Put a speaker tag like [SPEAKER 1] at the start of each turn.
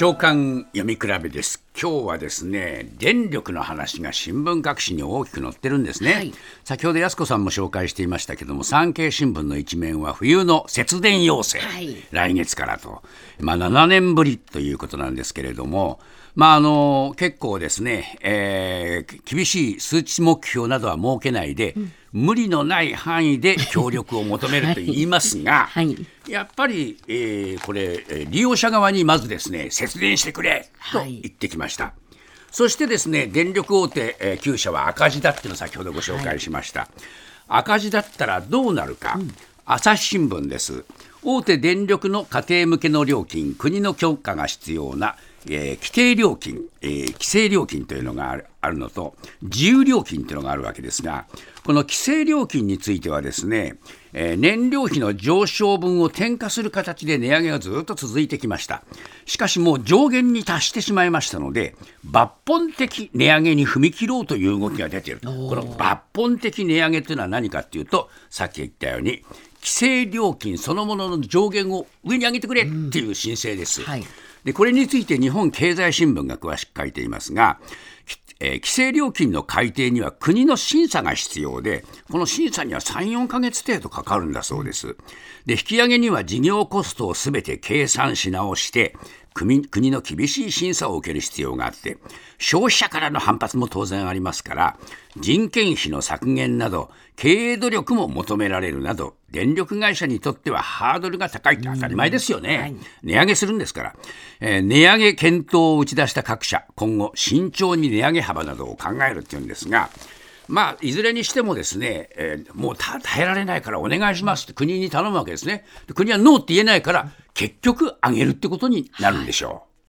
[SPEAKER 1] 長官読み比べです。今日はですね電力の話が新聞各紙に大きく載ってるんですね、
[SPEAKER 2] はい。
[SPEAKER 1] 先ほど安子さんも紹介していましたけども産経新聞の一面は冬の節電要請、
[SPEAKER 2] はい。
[SPEAKER 1] 来月からと、まあ、7年ぶりということなんですけれどもまあ、あの結構ですね、えー厳しい数値目標などは設けないで、無理のない範囲で協力を求めると言いますが、
[SPEAKER 2] はい。
[SPEAKER 1] やっぱり、えーこれ、えー利用者側にまずですね節電してくれと
[SPEAKER 2] はい。
[SPEAKER 1] 言ってきました。そしてですね電力大手、えー9社は赤字だっていうのを先ほどご紹介しました、赤字だったらどうなるか、朝日新聞です。大手電力の家庭向けの料金国の許可が必要な、えー規定料金、えー規制料金というのがあるあるのと自由料金というのがあるわけですがこの規制料金についてはですね、えー燃料費の上昇分を転嫁する形で値上げがずっと続いてきました。しかしもう上限に達してしまいましたので抜本的値上げに踏み切ろうという動きが出ていると。この抜本的値上げというのは何かというとさっき言ったように規制料金そのものの上限を上に上げてくれっていう申請です。
[SPEAKER 2] はい
[SPEAKER 1] でこれについて日本経済新聞が詳しく書いていますが、えー規制料金の改定には国の審査が必要でこの審査には3、4ヶ月程度かかるんだそうです。で引き上げには事業コストをすべて計算し直して国国の厳しい審査を受ける必要があって消費者からの反発も当然ありますから人件費の削減など経営努力も求められるなど電力会社にとってはハードルが高いって当たり前ですよね、値上げするんですから、えー値上げ検討を打ち出した各社今後慎重に値上げ幅などを考えるっていうんですがまあ、いずれにしてもですね、えーもう耐えられないからお願いしますって国に頼むわけですね。国はノーって言えないから、結局上げるってことになるんでしょう。